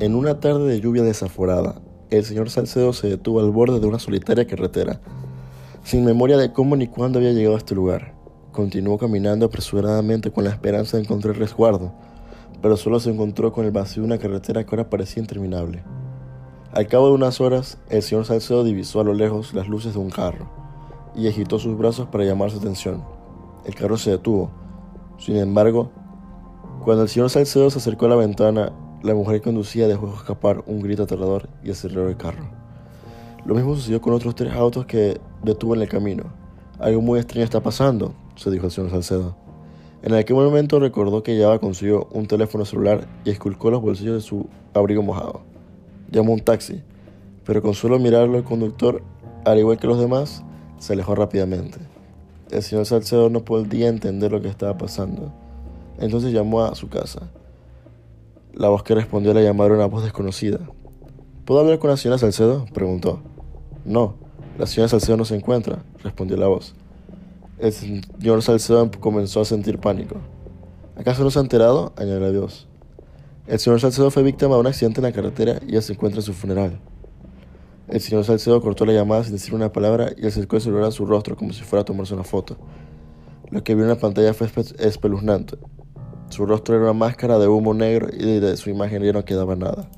En una tarde de lluvia desaforada, el señor Salcedo se detuvo al borde de una solitaria carretera, sin memoria de cómo ni cuándo había llegado a este lugar. Continuó caminando apresuradamente con la esperanza de encontrar resguardo, pero solo se encontró con el vacío de una carretera que ahora parecía interminable. Al cabo de unas horas, el señor Salcedo divisó a lo lejos las luces de un carro y agitó sus brazos para llamar su atención. El carro se detuvo. Sin embargo, cuando el señor Salcedo se acercó a la ventana, la mujer que conducía dejó escapar un grito aterrador y aceleró el carro. Lo mismo sucedió con otros tres autos que detuvo en el camino. Algo muy extraño está pasando, se dijo el señor Salcedo. En aquel momento recordó que llevaba consigo un teléfono celular y esculcó los bolsillos de su abrigo mojado. Llamó un taxi, pero con solo mirarlo el conductor, al igual que los demás, se alejó rápidamente. El señor Salcedo no podía entender lo que estaba pasando. Entonces llamó a su casa. La voz que respondió llamada era una voz desconocida. ¿Puedo hablar con la señora Salcedo? preguntó. No, la señora Salcedo no se encuentra, respondió la voz. El señor Salcedo comenzó a sentir pánico. ¿Acaso no se ha enterado? añadió voz. El señor Salcedo fue víctima de un accidente en la carretera y ya se encuentra en su funeral. El señor Salcedo cortó la llamada sin decir una palabra y acercó el celular a su rostro como si fuera a tomarse una foto. Lo que vio en la pantalla fue espeluznante. Su rostro era una máscara de humo negro y de su imagen ya no quedaba nada.